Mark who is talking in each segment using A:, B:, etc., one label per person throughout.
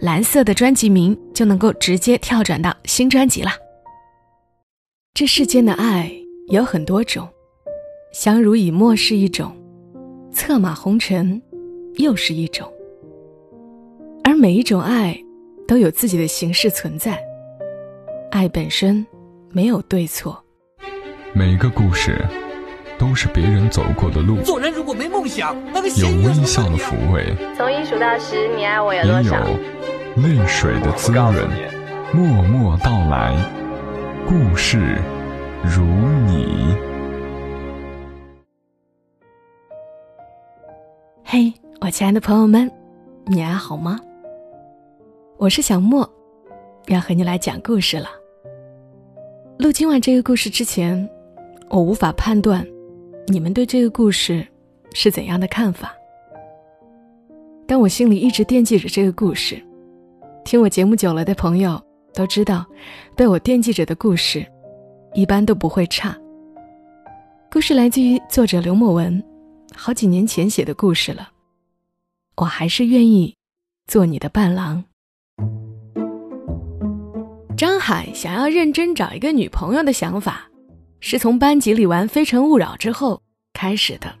A: 蓝色的专辑名就能够直接跳转到新专辑了。这世间的爱有很多种，相濡以沫是一种，策马红尘又是一种。而每一种爱都有自己的形式存在，爱本身没有对错。
B: 每个故事都是别人走过的路。
C: 做人如果没梦想，那个
B: 有微笑的抚慰，
D: 从一数到十，你爱我有多少？
B: 泪水的滋润，默默到来，故事如你。
A: 嘿，我亲爱的朋友们，你还好吗？我是小莫，要和你来讲故事了。录今晚这个故事之前，我无法判断你们对这个故事是怎样的看法，但我心里一直惦记着这个故事。听我节目久了的朋友都知道，被我惦记着的故事，一般都不会差。故事来自于作者刘墨文，好几年前写的故事了。我还是愿意做你的伴郎。张海想要认真找一个女朋友的想法，是从班级里玩《非诚勿扰》之后开始的。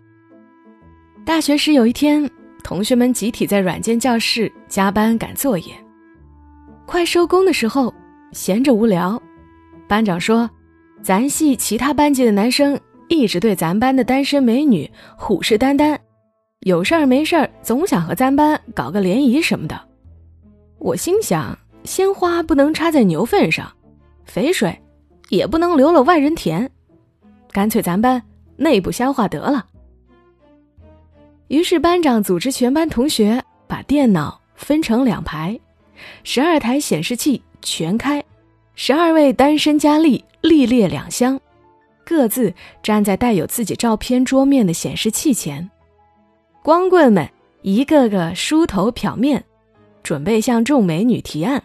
A: 大学时有一天，同学们集体在软件教室加班赶作业。快收工的时候，闲着无聊，班长说：“咱系其他班级的男生一直对咱班的单身美女虎视眈眈，有事儿没事儿总想和咱班搞个联谊什么的。”我心想：鲜花不能插在牛粪上，肥水也不能流了外人田，干脆咱班内部消化得了。于是班长组织全班同学把电脑分成两排。十二台显示器全开，十二位单身佳丽历列两厢，各自站在带有自己照片桌面的显示器前。光棍们一个个梳头漂面，准备向众美女提案。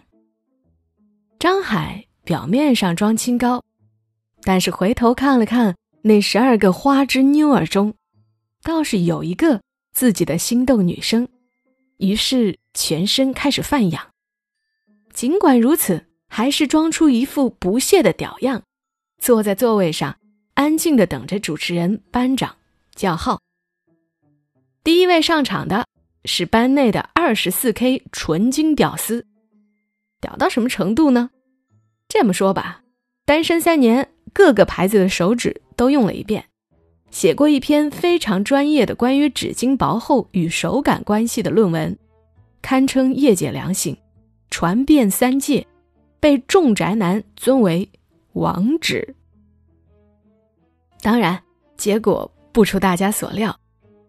A: 张海表面上装清高，但是回头看了看那十二个花枝妞儿中，倒是有一个自己的心动女生，于是全身开始泛痒。尽管如此，还是装出一副不屑的屌样，坐在座位上，安静的等着主持人班长叫号。第一位上场的是班内的二十四 K 纯金屌丝，屌到什么程度呢？这么说吧，单身三年，各个牌子的手纸都用了一遍，写过一篇非常专业的关于纸巾薄厚与手感关系的论文，堪称业界良心。传遍三界，被众宅男尊为王址。当然，结果不出大家所料，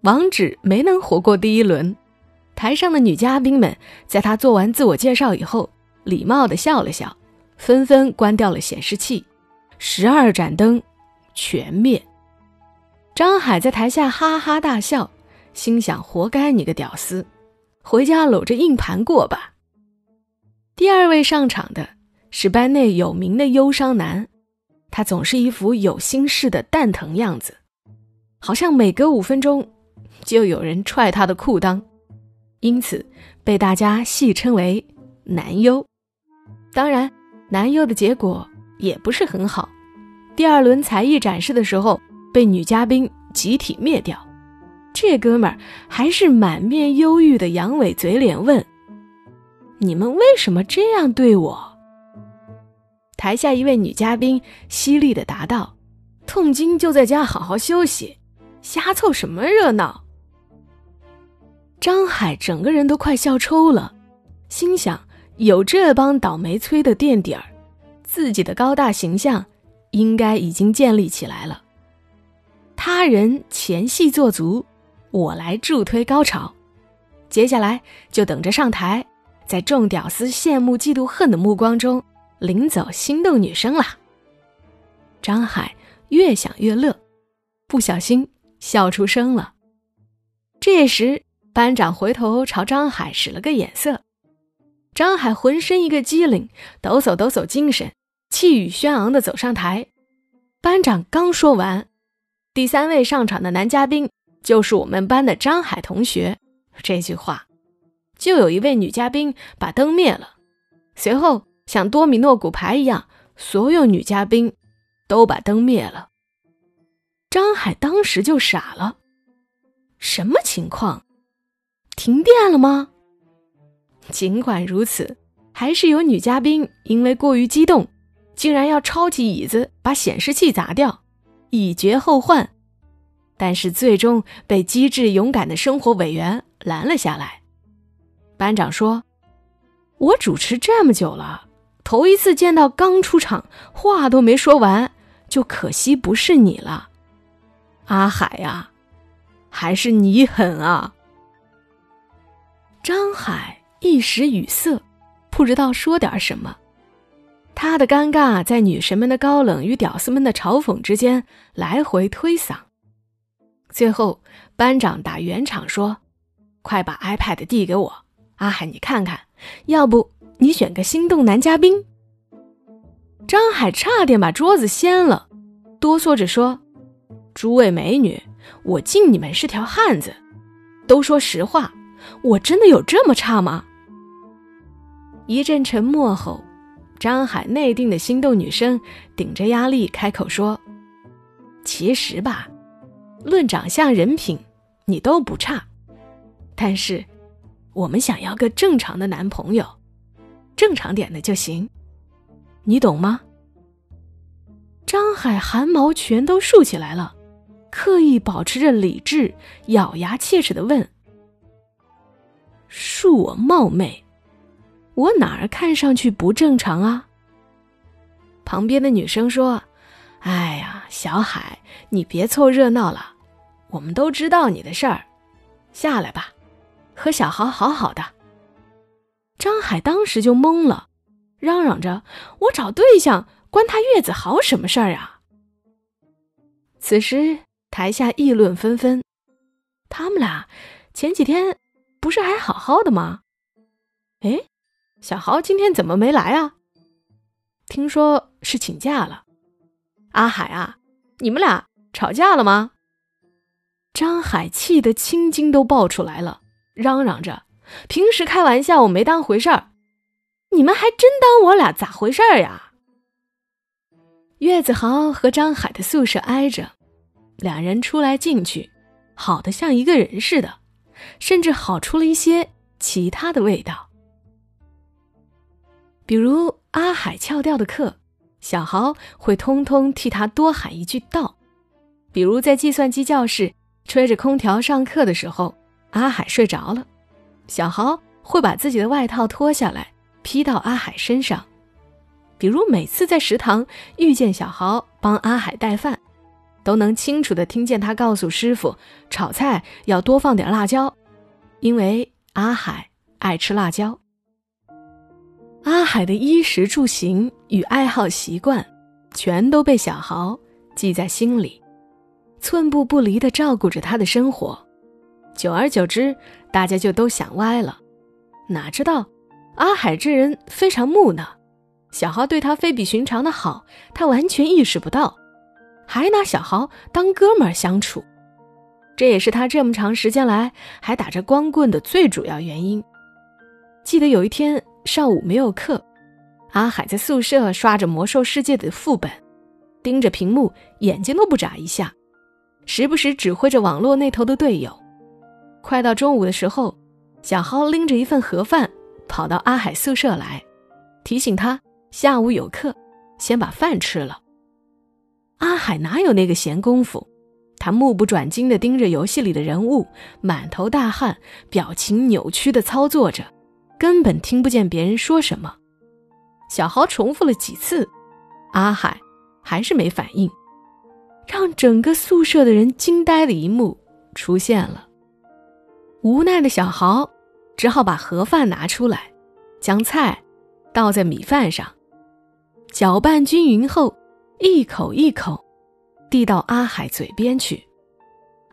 A: 王址没能活过第一轮。台上的女嘉宾们在他做完自我介绍以后，礼貌的笑了笑，纷纷关掉了显示器，十二盏灯全灭。张海在台下哈哈大笑，心想：活该你个屌丝，回家搂着硬盘过吧。第二位上场的是班内有名的忧伤男，他总是一副有心事的蛋疼样子，好像每隔五分钟就有人踹他的裤裆，因此被大家戏称为“男优”。当然，男优的结果也不是很好，第二轮才艺展示的时候被女嘉宾集体灭掉。这哥们儿还是满面忧郁的扬尾嘴脸问。你们为什么这样对我？台下一位女嘉宾犀利的答道：“痛经就在家好好休息，瞎凑什么热闹？”张海整个人都快笑抽了，心想：有这帮倒霉催的垫底儿，自己的高大形象应该已经建立起来了。他人前戏做足，我来助推高潮，接下来就等着上台。在众屌丝羡慕、嫉妒、恨的目光中领走心动女生啦。张海越想越乐，不小心笑出声了。这时，班长回头朝张海使了个眼色，张海浑身一个机灵，抖擞抖擞精神，气宇轩昂地走上台。班长刚说完，第三位上场的男嘉宾就是我们班的张海同学。这句话，就有一位女嘉宾把灯灭了，随后像多米诺骨牌一样，所有女嘉宾都把灯灭了。张海当时就傻了，什么情况？停电了吗？尽管如此，还是有女嘉宾因为过于激动。竟然要抄起椅子把显示器砸掉，以绝后患，但是最终被机智勇敢的生活委员拦了下来。班长说：“我主持这么久了，头一次见到刚出场话都没说完，就可惜不是你了，阿海呀，还是你狠啊！”张海一时语塞，不知道说点什么。他的尴尬在女神们的高冷与屌丝们的嘲讽之间来回推搡，最后班长打圆场说：“快把 iPad 递给我，阿海你看看，要不你选个心动男嘉宾。”张海差点把桌子掀了，哆嗦着说：“诸位美女，我敬你们是条汉子，都说实话，我真的有这么差吗？”一阵沉默后。张海内定的心动女生顶着压力开口说：“其实吧，论长相、人品，你都不差。但是，我们想要个正常的男朋友，正常点的就行，你懂吗？”张海汗毛全都竖起来了，刻意保持着理智，咬牙切齿的问：“恕我冒昧。”我哪儿看上去不正常啊？旁边的女生说：“哎呀，小海，你别凑热闹了，我们都知道你的事儿，下来吧，和小豪好好的。”张海当时就懵了，嚷嚷着：“我找对象，关他月子豪什么事儿啊？”此时台下议论纷纷，他们俩前几天不是还好好的吗？哎。小豪今天怎么没来啊？听说是请假了。阿海啊，你们俩吵架了吗？张海气得青筋都爆出来了，嚷嚷着：“平时开玩笑我没当回事儿，你们还真当我俩咋回事儿呀？”岳子豪和张海的宿舍挨着，两人出来进去，好的像一个人似的，甚至好出了一些其他的味道。比如阿海翘掉的课，小豪会通通替他多喊一句“到”。比如在计算机教室吹着空调上课的时候，阿海睡着了，小豪会把自己的外套脱下来披到阿海身上。比如每次在食堂遇见小豪帮阿海带饭，都能清楚的听见他告诉师傅炒菜要多放点辣椒，因为阿海爱吃辣椒。阿海的衣食住行与爱好习惯，全都被小豪记在心里，寸步不离地照顾着他的生活。久而久之，大家就都想歪了。哪知道，阿海这人非常木讷，小豪对他非比寻常的好，他完全意识不到，还拿小豪当哥们儿相处。这也是他这么长时间来还打着光棍的最主要原因。记得有一天。上午没有课，阿海在宿舍刷着《魔兽世界》的副本，盯着屏幕，眼睛都不眨一下，时不时指挥着网络那头的队友。快到中午的时候，小蒿拎着一份盒饭跑到阿海宿舍来，提醒他下午有课，先把饭吃了。阿海哪有那个闲工夫？他目不转睛地盯着游戏里的人物，满头大汗，表情扭曲地操作着。根本听不见别人说什么，小豪重复了几次，阿海还是没反应，让整个宿舍的人惊呆的一幕出现了。无奈的小豪只好把盒饭拿出来，将菜倒在米饭上，搅拌均匀后，一口一口递到阿海嘴边去。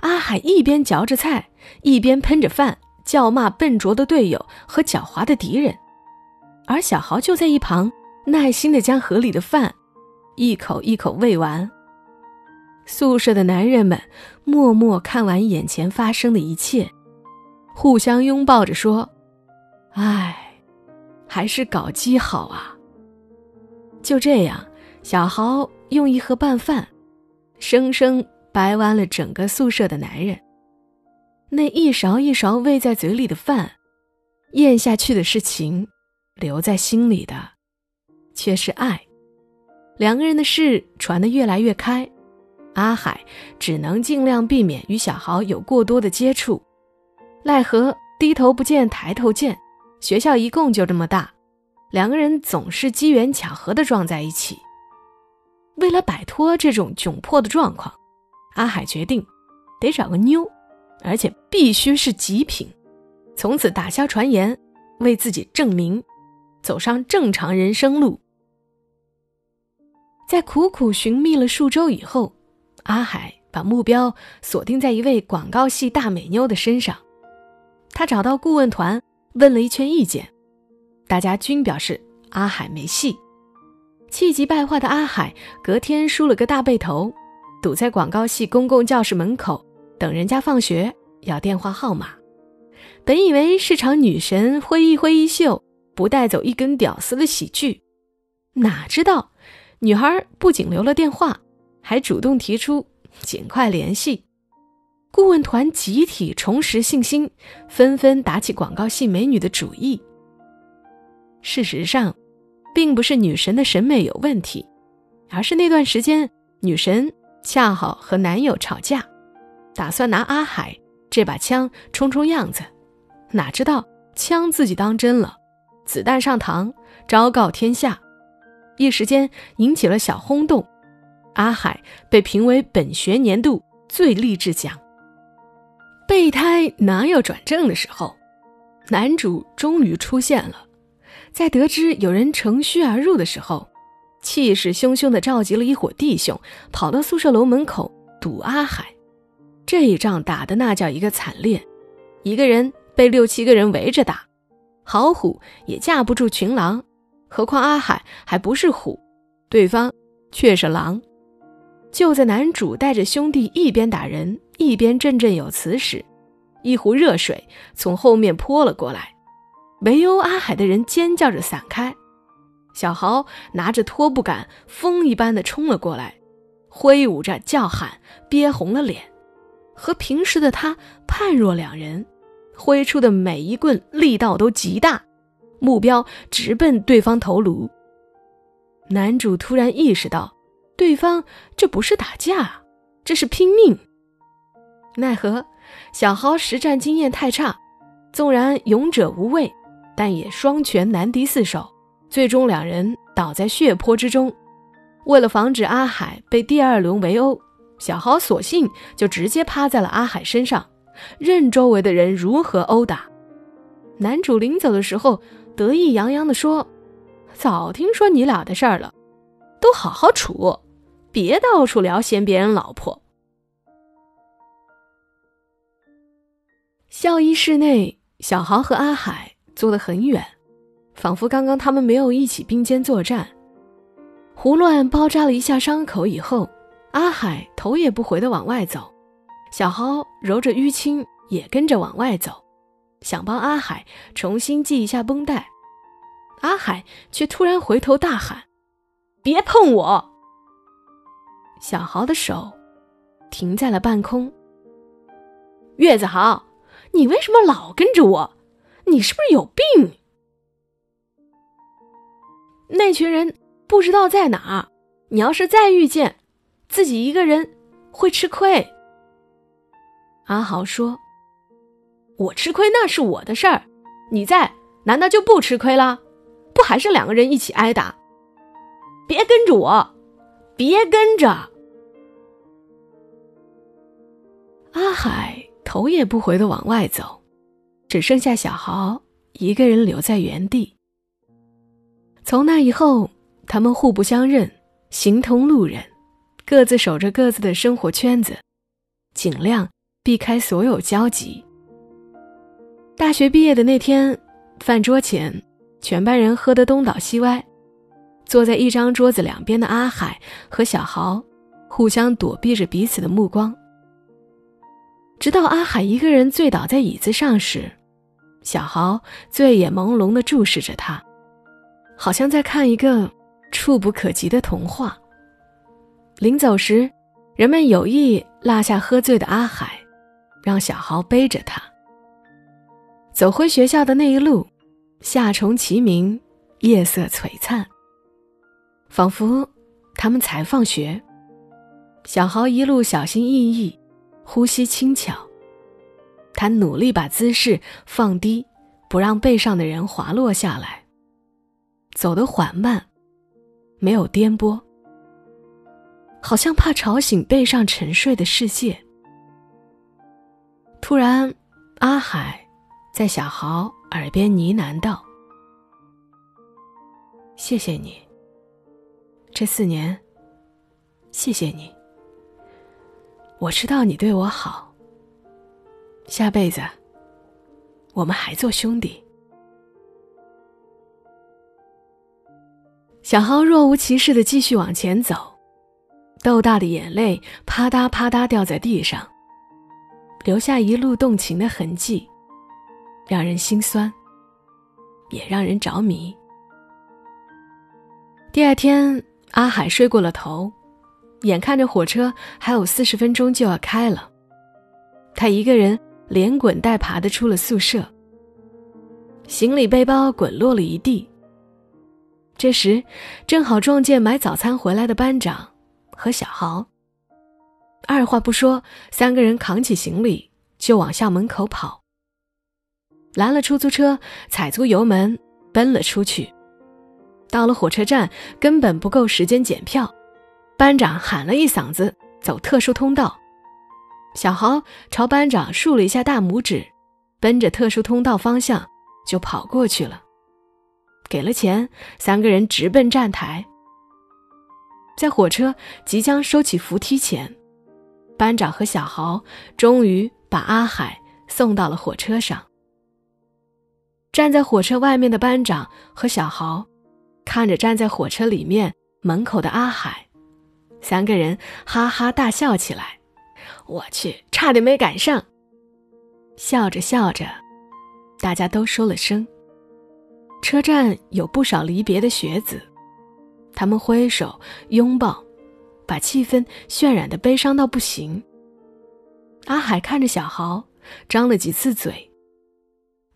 A: 阿海一边嚼着菜，一边喷着饭，叫骂笨拙的队友和狡猾的敌人，而小豪就在一旁耐心地将盒里的饭一口一口喂完。宿舍的男人们默默看完眼前发生的一切，互相拥抱着说：“唉，还是搞基好啊。”就这样，小豪用一盒拌饭，生生。掰弯了整个宿舍的男人，那一勺一勺喂在嘴里的饭，咽下去的是情，留在心里的，却是爱。两个人的事传得越来越开，阿海只能尽量避免与小豪有过多的接触，奈何低头不见抬头见，学校一共就这么大，两个人总是机缘巧合的撞在一起。为了摆脱这种窘迫的状况。阿海决定，得找个妞，而且必须是极品，从此打消传言，为自己证明，走上正常人生路。在苦苦寻觅了数周以后，阿海把目标锁定在一位广告系大美妞的身上。他找到顾问团，问了一圈意见，大家均表示阿海没戏。气急败坏的阿海隔天梳了个大背头。堵在广告系公共教室门口等人家放学要电话号码，本以为是场女神挥一挥衣袖不带走一根屌丝的喜剧，哪知道女孩不仅留了电话，还主动提出尽快联系。顾问团集体重拾信心，纷纷打起广告系美女的主意。事实上，并不是女神的审美有问题，而是那段时间女神。恰好和男友吵架，打算拿阿海这把枪充充样子，哪知道枪自己当真了，子弹上膛，昭告天下，一时间引起了小轰动。阿海被评为本学年度最励志奖。备胎哪有转正的时候？男主终于出现了，在得知有人乘虚而入的时候。气势汹汹地召集了一伙弟兄，跑到宿舍楼门口堵阿海。这一仗打的那叫一个惨烈，一个人被六七个人围着打，好虎也架不住群狼，何况阿海还不是虎，对方却是狼。就在男主带着兄弟一边打人一边振振有词时，一壶热水从后面泼了过来，围殴阿海的人尖叫着散开。小豪拿着拖布杆，风一般的冲了过来，挥舞着叫喊，憋红了脸，和平时的他判若两人。挥出的每一棍力道都极大，目标直奔对方头颅。男主突然意识到，对方这不是打架，这是拼命。奈何小豪实战经验太差，纵然勇者无畏，但也双拳难敌四手。最终，两人倒在血泊之中。为了防止阿海被第二轮围殴，小豪索性就直接趴在了阿海身上，任周围的人如何殴打。男主临走的时候，得意洋洋地说：“早听说你俩的事儿了，都好好处，别到处聊嫌别人老婆。”校医室内，小豪和阿海坐得很远。仿佛刚刚他们没有一起并肩作战，胡乱包扎了一下伤口以后，阿海头也不回地往外走，小豪揉着淤青也跟着往外走，想帮阿海重新系一下绷带。阿海却突然回头大喊：“别碰我！”小豪的手停在了半空。月子豪，你为什么老跟着我？你是不是有病？那群人不知道在哪儿，你要是再遇见，自己一个人会吃亏。阿豪说：“我吃亏那是我的事儿，你在难道就不吃亏了？不还是两个人一起挨打？别跟着我，别跟着。”阿海头也不回的往外走，只剩下小豪一个人留在原地。从那以后，他们互不相认，形同路人，各自守着各自的生活圈子，尽量避开所有交集。大学毕业的那天，饭桌前，全班人喝得东倒西歪，坐在一张桌子两边的阿海和小豪，互相躲避着彼此的目光。直到阿海一个人醉倒在椅子上时，小豪醉眼朦胧地注视着他。好像在看一个触不可及的童话。临走时，人们有意落下喝醉的阿海，让小豪背着他走回学校的那一路，夏虫齐鸣，夜色璀璨，仿佛他们才放学。小豪一路小心翼翼，呼吸轻巧，他努力把姿势放低，不让背上的人滑落下来。走得缓慢，没有颠簸，好像怕吵醒背上沉睡的世界。突然，阿海在小豪耳边呢喃道：“谢谢你，这四年，谢谢你。我知道你对我好，下辈子，我们还做兄弟。”小豪若无其事的继续往前走，豆大的眼泪啪嗒啪嗒掉在地上，留下一路动情的痕迹，让人心酸，也让人着迷。第二天，阿海睡过了头，眼看着火车还有四十分钟就要开了，他一个人连滚带爬的出了宿舍，行李背包滚落了一地。这时，正好撞见买早餐回来的班长和小豪。二话不说，三个人扛起行李就往校门口跑。拦了出租车，踩足油门奔了出去。到了火车站，根本不够时间检票。班长喊了一嗓子：“走特殊通道！”小豪朝班长竖了一下大拇指，奔着特殊通道方向就跑过去了。给了钱，三个人直奔站台。在火车即将收起扶梯前，班长和小豪终于把阿海送到了火车上。站在火车外面的班长和小豪，看着站在火车里面门口的阿海，三个人哈哈大笑起来。我去，差点没赶上！笑着笑着，大家都说了声。车站有不少离别的学子，他们挥手拥抱，把气氛渲染的悲伤到不行。阿海看着小豪，张了几次嘴，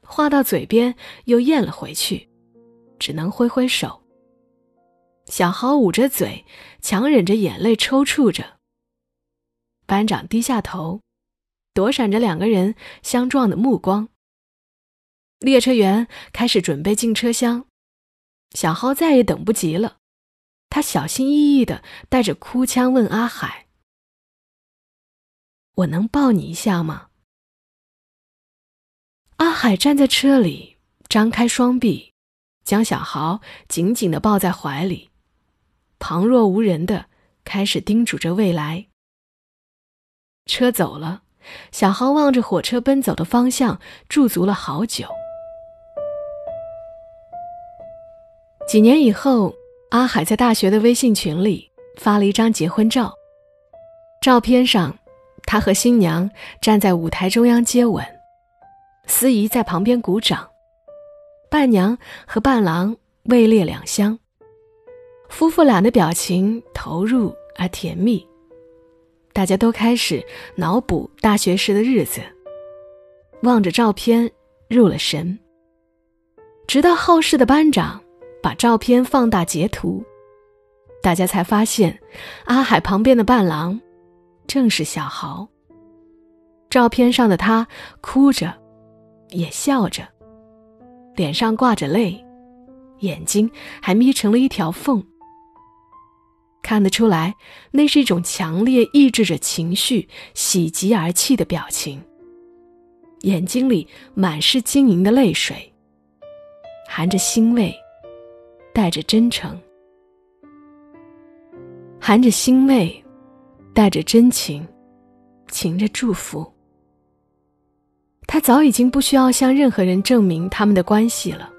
A: 话到嘴边又咽了回去，只能挥挥手。小豪捂着嘴，强忍着眼泪抽搐着。班长低下头，躲闪着两个人相撞的目光。列车员开始准备进车厢，小豪再也等不及了，他小心翼翼的带着哭腔问阿海：“我能抱你一下吗？”阿海站在车里，张开双臂，将小豪紧紧的抱在怀里，旁若无人的开始叮嘱着未来。车走了，小豪望着火车奔走的方向，驻足了好久。几年以后，阿海在大学的微信群里发了一张结婚照。照片上，他和新娘站在舞台中央接吻，司仪在旁边鼓掌，伴娘和伴郎位列两厢，夫妇俩的表情投入而甜蜜。大家都开始脑补大学时的日子，望着照片入了神。直到后世的班长。把照片放大截图，大家才发现，阿海旁边的伴郎正是小豪。照片上的他哭着，也笑着，脸上挂着泪，眼睛还眯成了一条缝。看得出来，那是一种强烈抑制着情绪、喜极而泣的表情，眼睛里满是晶莹的泪水，含着欣慰。带着真诚，含着欣慰，带着真情，噙着祝福。他早已经不需要向任何人证明他们的关系了，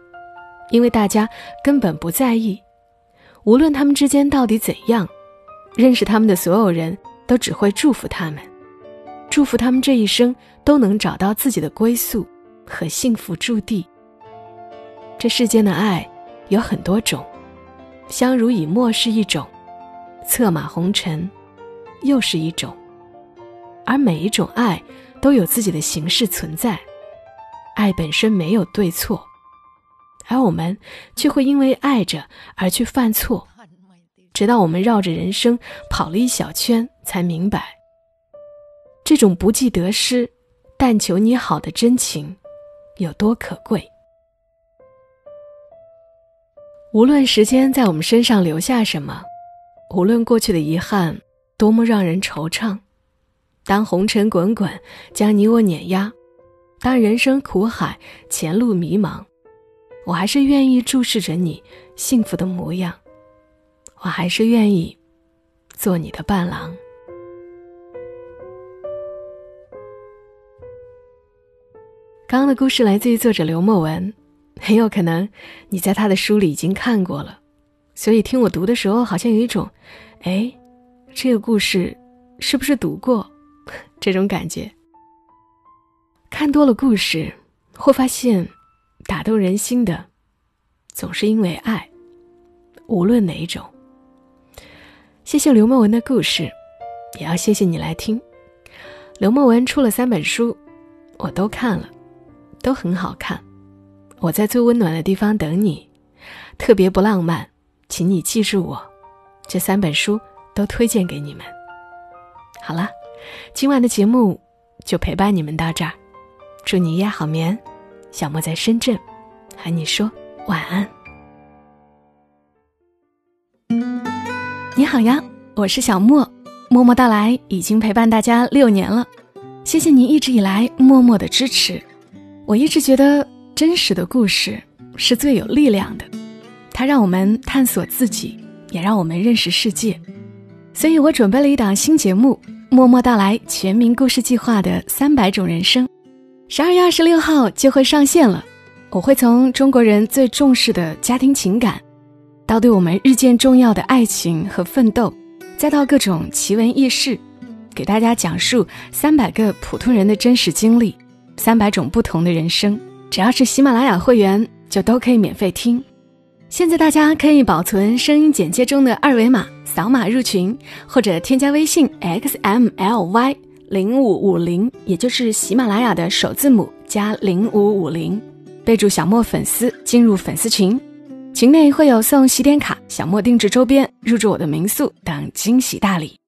A: 因为大家根本不在意。无论他们之间到底怎样，认识他们的所有人都只会祝福他们，祝福他们这一生都能找到自己的归宿和幸福驻地。这世间的爱有很多种，相濡以沫是一种，策马红尘又是一种，而每一种爱。都有自己的形式存在，爱本身没有对错，而我们却会因为爱着而去犯错，直到我们绕着人生跑了一小圈，才明白，这种不计得失，但求你好的真情，有多可贵。无论时间在我们身上留下什么，无论过去的遗憾多么让人惆怅。当红尘滚滚将你我碾压，当人生苦海前路迷茫，我还是愿意注视着你幸福的模样，我还是愿意做你的伴郎。刚刚的故事来自于作者刘墨文，很有可能你在他的书里已经看过了，所以听我读的时候，好像有一种，哎，这个故事是不是读过？这种感觉，看多了故事，会发现，打动人心的，总是因为爱，无论哪一种。谢谢刘墨文的故事，也要谢谢你来听。刘墨文出了三本书，我都看了，都很好看。我在最温暖的地方等你，特别不浪漫，请你记住我。这三本书都推荐给你们。好了。今晚的节目就陪伴你们到这儿，祝你一夜好眠。小莫在深圳，和你说晚安。你好呀，我是小莫，默默到来已经陪伴大家六年了，谢谢你一直以来默默的支持。我一直觉得真实的故事是最有力量的，它让我们探索自己，也让我们认识世界。所以我准备了一档新节目。默默到来全民故事计划的三百种人生，十二月二十六号就会上线了。我会从中国人最重视的家庭情感，到对我们日渐重要的爱情和奋斗，再到各种奇闻异事，给大家讲述三百个普通人的真实经历，三百种不同的人生。只要是喜马拉雅会员，就都可以免费听。现在大家可以保存声音简介中的二维码。扫码入群，或者添加微信 xmly 零五五零，也就是喜马拉雅的首字母加零五五零，备注小莫粉丝，进入粉丝群。群内会有送喜点卡、小莫定制周边、入住我的民宿等惊喜大礼。